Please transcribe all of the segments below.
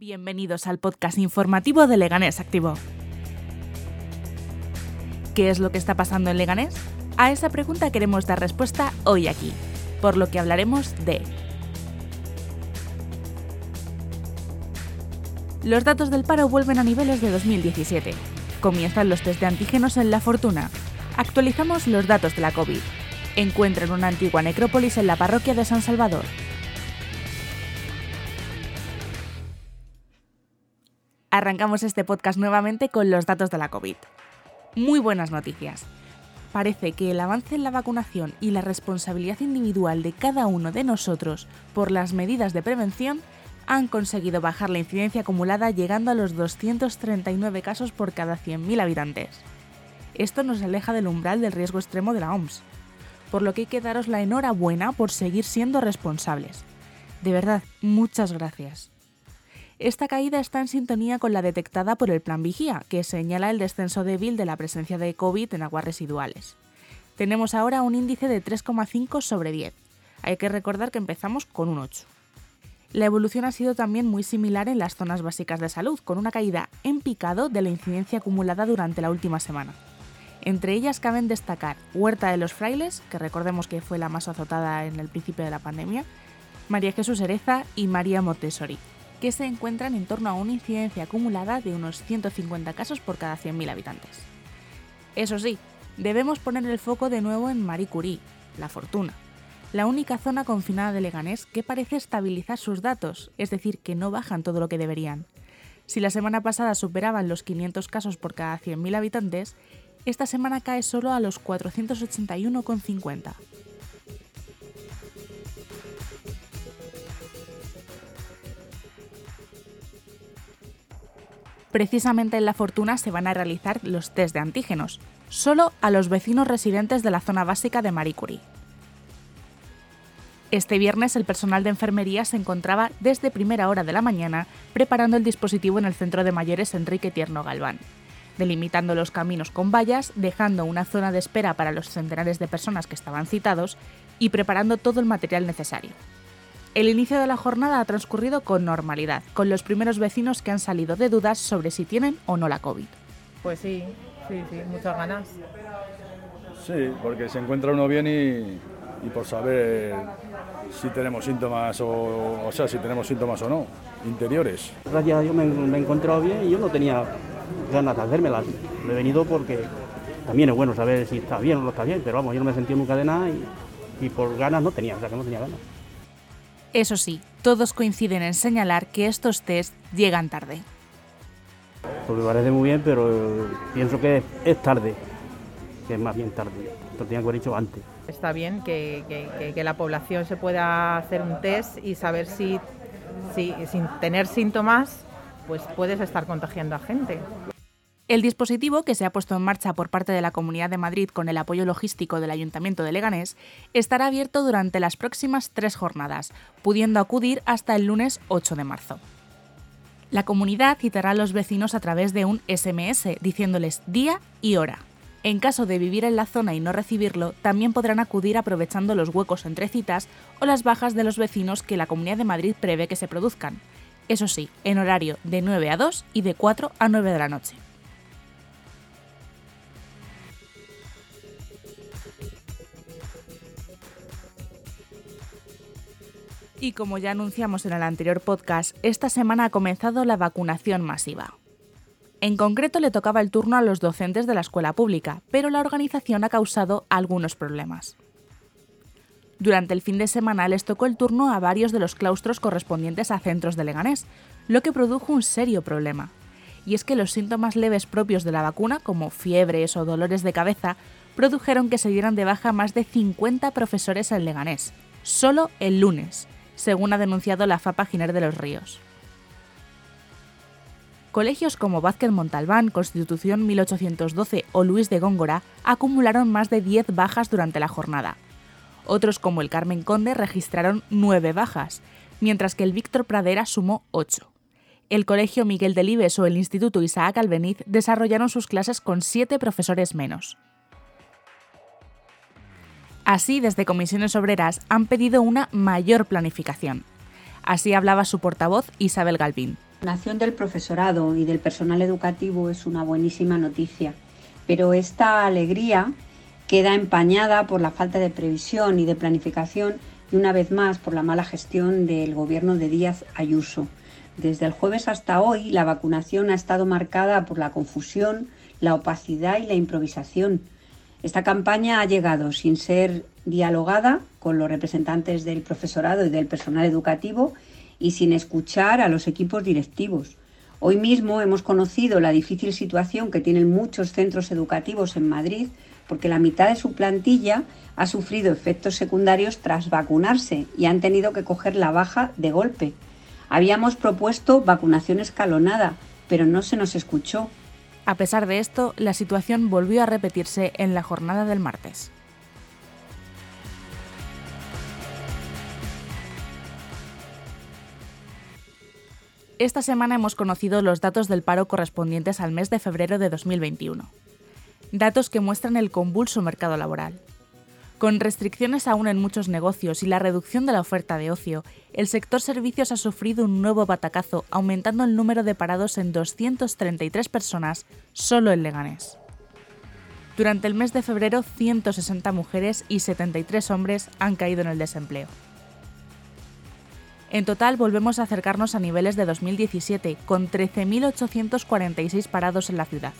Bienvenidos al podcast informativo de Leganés Activo. ¿Qué es lo que está pasando en Leganés? A esa pregunta queremos dar respuesta hoy aquí, por lo que hablaremos de Los datos del paro vuelven a niveles de 2017. Comienzan los test de antígenos en La Fortuna. Actualizamos los datos de la COVID. Encuentran una antigua necrópolis en la parroquia de San Salvador. Arrancamos este podcast nuevamente con los datos de la COVID. Muy buenas noticias. Parece que el avance en la vacunación y la responsabilidad individual de cada uno de nosotros por las medidas de prevención han conseguido bajar la incidencia acumulada llegando a los 239 casos por cada 100.000 habitantes. Esto nos aleja del umbral del riesgo extremo de la OMS, por lo que hay que daros la enhorabuena por seguir siendo responsables. De verdad, muchas gracias. Esta caída está en sintonía con la detectada por el Plan Vigía, que señala el descenso débil de la presencia de COVID en aguas residuales. Tenemos ahora un índice de 3,5 sobre 10. Hay que recordar que empezamos con un 8. La evolución ha sido también muy similar en las zonas básicas de salud, con una caída en picado de la incidencia acumulada durante la última semana. Entre ellas caben destacar Huerta de los Frailes, que recordemos que fue la más azotada en el principio de la pandemia, María Jesús Ereza y María Montessori, que se encuentran en torno a una incidencia acumulada de unos 150 casos por cada 100.000 habitantes. Eso sí, debemos poner el foco de nuevo en Marie Curie, la fortuna, la única zona confinada de Leganés que parece estabilizar sus datos, es decir, que no bajan todo lo que deberían. Si la semana pasada superaban los 500 casos por cada 100.000 habitantes, esta semana cae solo a los 481,50. Precisamente en La Fortuna se van a realizar los test de antígenos, solo a los vecinos residentes de la zona básica de Marie Curie. Este viernes el personal de enfermería se encontraba desde primera hora de la mañana preparando el dispositivo en el centro de mayores Enrique Tierno Galván, delimitando los caminos con vallas, dejando una zona de espera para los centenares de personas que estaban citados y preparando todo el material necesario. El inicio de la jornada ha transcurrido con normalidad, con los primeros vecinos que han salido de dudas sobre si tienen o no la COVID. Pues sí, sí, sí, muchas ganas. Sí, porque se encuentra uno bien y, y por saber si tenemos síntomas o, o sea, si tenemos síntomas o no, interiores. Gracias a Dios me, me he encontrado bien y yo no tenía ganas de hacérmela. Me he venido porque también es bueno saber si está bien o no está bien, pero vamos, yo no me he sentido nunca de nada y, y por ganas no tenía, o sea que no tenía ganas. Eso sí, todos coinciden en señalar que estos test llegan tarde. Pues me parece muy bien, pero pienso que es tarde, que es más bien tarde. Lo tenían que haber dicho antes. Está bien que, que- que- que la población se pueda hacer un test y saber si, si sin tener síntomas pues puedes estar contagiando a gente. El dispositivo, que se ha puesto en marcha por parte de la Comunidad de Madrid con el apoyo logístico del Ayuntamiento de Leganés, estará abierto durante las próximas tres jornadas, pudiendo acudir hasta el lunes 8 de marzo. La comunidad citará a los vecinos a través de un SMS diciéndoles día y hora. En caso de vivir en la zona y no recibirlo, también podrán acudir aprovechando los huecos entre citas o las bajas de los vecinos que la Comunidad de Madrid prevé que se produzcan. Eso sí, en horario de 9 a 2 y de 4 a 9 de la noche. Y como ya anunciamos en el anterior podcast, esta semana ha comenzado la vacunación masiva. En concreto le tocaba el turno a los docentes de la escuela pública, pero la organización ha causado algunos problemas. Durante el fin de semana les tocó el turno a varios de los claustros correspondientes a centros de Leganés, lo que produjo un serio problema. Y es que los síntomas leves propios de la vacuna, como fiebres o dolores de cabeza, produjeron que se dieran de baja más de 50 profesores en Leganés, solo el lunes, según ha denunciado la FAPA Giner de los Ríos. Colegios como Vázquez Montalbán, Constitución 1812 o Luis de Góngora acumularon más de 10 bajas durante la jornada. Otros como el Carmen Conde registraron 9 bajas, mientras que el Víctor Pradera sumó 8. El Colegio Miguel Delibes o el Instituto Isaac Albeniz desarrollaron sus clases con 7 profesores menos. Así, desde Comisiones Obreras han pedido una mayor planificación. Así hablaba su portavoz Isabel Galvín. La nación del profesorado y del personal educativo es una buenísima noticia, pero esta alegría queda empañada por la falta de previsión y de planificación y una vez más por la mala gestión del gobierno de Díaz Ayuso. Desde el jueves hasta hoy la vacunación ha estado marcada por la confusión, la opacidad y la improvisación. Esta campaña ha llegado sin ser dialogada con los representantes del profesorado y del personal educativo y sin escuchar a los equipos directivos. Hoy mismo hemos conocido la difícil situación que tienen muchos centros educativos en Madrid porque la mitad de su plantilla ha sufrido efectos secundarios tras vacunarse y han tenido que coger la baja de golpe. Habíamos propuesto vacunación escalonada, pero no se nos escuchó. A pesar de esto, la situación volvió a repetirse en la jornada del martes. Esta semana hemos conocido los datos del paro correspondientes al mes de febrero de 2021. Datos que muestran el convulso mercado laboral. Con restricciones aún en muchos negocios y la reducción de la oferta de ocio, el sector servicios ha sufrido un nuevo batacazo, aumentando el número de parados en 233 personas solo en Leganés. Durante el mes de febrero, 160 mujeres y 73 hombres han caído en el desempleo. En total, volvemos a acercarnos a niveles de 2017, con 13.846 parados en la ciudad.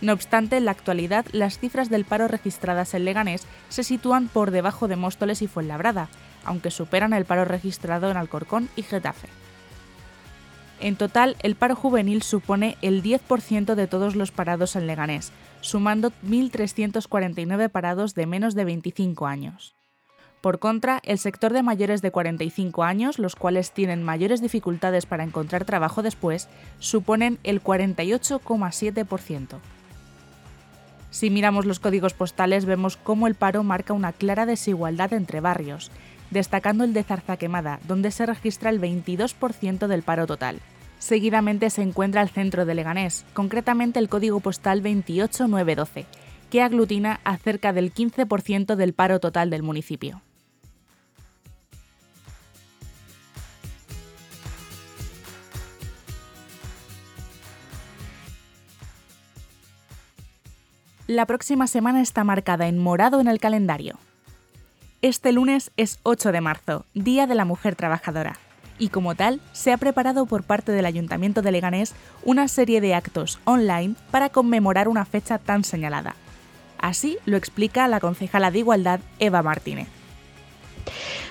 No obstante, en la actualidad, las cifras del paro registradas en Leganés se sitúan por debajo de Móstoles y Fuenlabrada, aunque superan el paro registrado en Alcorcón y Getafe. En total, el paro juvenil supone el 10% de todos los parados en Leganés, sumando 1.349 parados de menos de 25 años. Por contra, el sector de mayores de 45 años, los cuales tienen mayores dificultades para encontrar trabajo después, suponen el 48,7%. Si miramos los códigos postales vemos cómo el paro marca una clara desigualdad entre barrios, destacando el de Zarzaquemada, donde se registra el 22% del paro total. Seguidamente se encuentra el centro de Leganés, concretamente el código postal 28912, que aglutina a cerca del 15% del paro total del municipio. La próxima semana está marcada en morado en el calendario. Este lunes es 8 de marzo, Día de la Mujer Trabajadora, y como tal se ha preparado por parte del Ayuntamiento de Leganés una serie de actos online para conmemorar una fecha tan señalada. Así lo explica la concejala de Igualdad, Eva Martínez.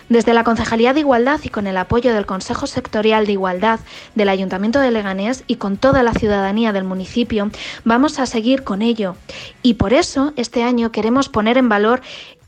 Desde la Concejalía de Igualdad y con el apoyo del Consejo Sectorial de Igualdad del Ayuntamiento de Leganés y con toda la ciudadanía del municipio, vamos a seguir con ello. Y por eso este año queremos poner en valor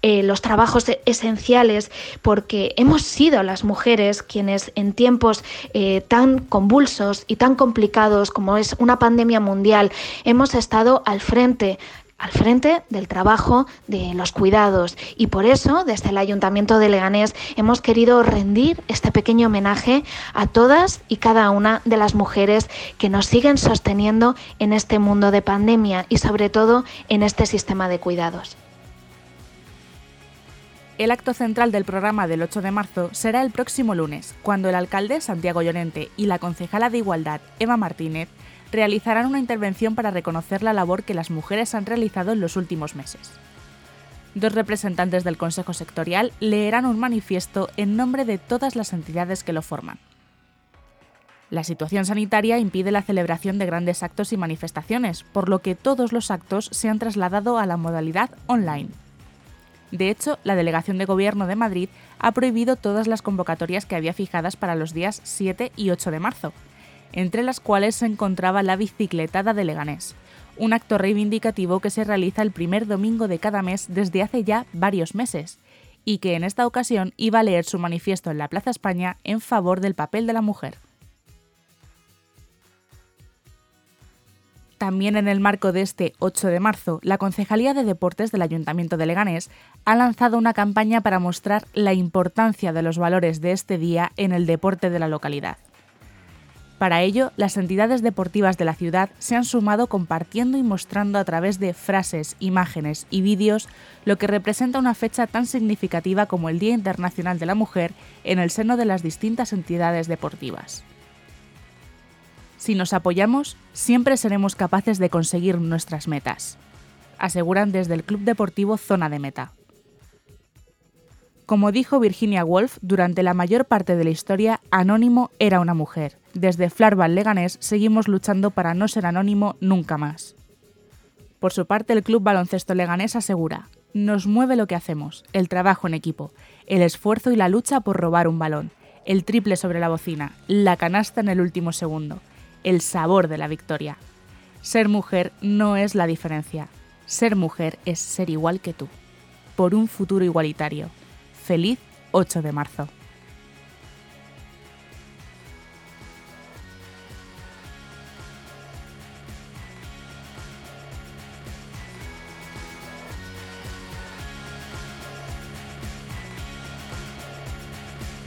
eh, los trabajos esenciales, porque hemos sido las mujeres quienes en tiempos eh, tan convulsos y tan complicados como es una pandemia mundial, hemos estado al frente al frente del trabajo de los cuidados y por eso desde el Ayuntamiento de Leganés hemos querido rendir este pequeño homenaje a todas y cada una de las mujeres que nos siguen sosteniendo en este mundo de pandemia y sobre todo en este sistema de cuidados. El acto central del programa del 8 de marzo será el próximo lunes, cuando el alcalde Santiago Llorente y la concejala de Igualdad Eva Martínez realizarán una intervención para reconocer la labor que las mujeres han realizado en los últimos meses. Dos representantes del Consejo Sectorial leerán un manifiesto en nombre de todas las entidades que lo forman. La situación sanitaria impide la celebración de grandes actos y manifestaciones, por lo que todos los actos se han trasladado a la modalidad online. De hecho, la Delegación de Gobierno de Madrid ha prohibido todas las convocatorias que había fijadas para los días 7 y 8 de marzo, entre las cuales se encontraba la bicicletada de Leganés, un acto reivindicativo que se realiza el primer domingo de cada mes desde hace ya varios meses, y que en esta ocasión iba a leer su manifiesto en la Plaza España en favor del papel de la mujer. También en el marco de este 8 de marzo, la Concejalía de Deportes del Ayuntamiento de Leganés ha lanzado una campaña para mostrar la importancia de los valores de este día en el deporte de la localidad. Para ello, las entidades deportivas de la ciudad se han sumado compartiendo y mostrando a través de frases, imágenes y vídeos lo que representa una fecha tan significativa como el Día Internacional de la Mujer en el seno de las distintas entidades deportivas. Si nos apoyamos, siempre seremos capaces de conseguir nuestras metas, aseguran desde el Club Deportivo Zona de Meta. Como dijo Virginia Woolf, durante la mayor parte de la historia, Anónimo era una mujer. Desde Flarbal Leganés seguimos luchando para no ser anónimo nunca más. Por su parte, el Club Baloncesto Leganés asegura, nos mueve lo que hacemos, el trabajo en equipo, el esfuerzo y la lucha por robar un balón, el triple sobre la bocina, la canasta en el último segundo, el sabor de la victoria. Ser mujer no es la diferencia, ser mujer es ser igual que tú, por un futuro igualitario Feliz 8 de marzo.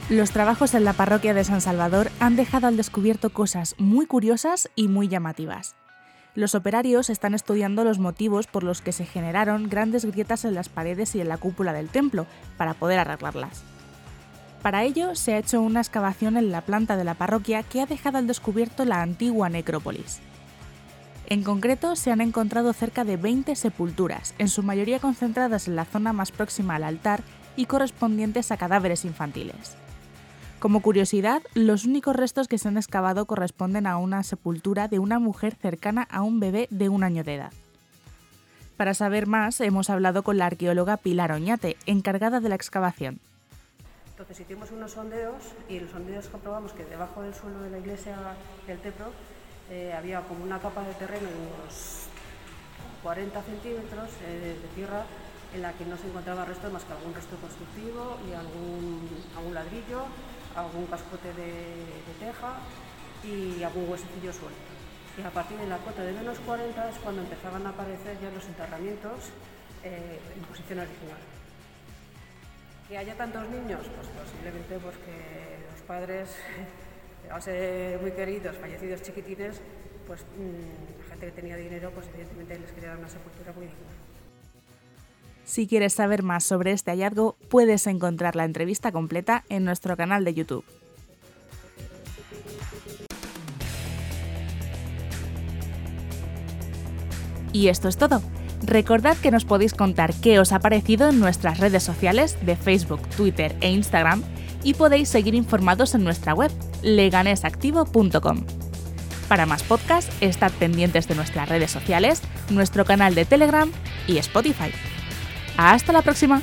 Los trabajos en la parroquia de San Salvador han dejado al descubierto cosas muy curiosas y muy llamativas. Los operarios están estudiando los motivos por los que se generaron grandes grietas en las paredes y en la cúpula del templo, para poder arreglarlas. Para ello se ha hecho una excavación en la planta de la parroquia que ha dejado al descubierto la antigua necrópolis. En concreto, se han encontrado cerca de 20 sepulturas, en su mayoría concentradas en la zona más próxima al altar y correspondientes a cadáveres infantiles. Como curiosidad, los únicos restos que se han excavado corresponden a una sepultura de una mujer cercana a un bebé de un año de edad. Para saber más, hemos hablado con la arqueóloga Pilar Oñate, encargada de la excavación. Entonces hicimos unos sondeos y los sondeos comprobamos que debajo del suelo de la iglesia del templo eh, había como una capa de terreno de unos 40 centímetros eh, de tierra en la que no se encontraba resto más que algún resto constructivo y algún ladrillo algún cascote de, teja y algún huesecillo suelto. Y a partir de la cota de menos 40 es cuando empezaban a aparecer ya los enterramientos eh, en posición original. Que haya tantos niños, pues posiblemente pues los padres, a ser muy queridos, fallecidos chiquitines, pues mm, la gente que tenía dinero, pues evidentemente les quería dar una sepultura muy digna. Si quieres saber más sobre este hallazgo, puedes encontrar la entrevista completa en nuestro canal de YouTube. Y esto es todo. Recordad que nos podéis contar qué os ha parecido en nuestras redes sociales de Facebook, Twitter e Instagram y podéis seguir informados en nuestra web leganesactivo.com. Para más podcasts, estad pendientes de nuestras redes sociales, nuestro canal de Telegram y Spotify. Hasta la próxima.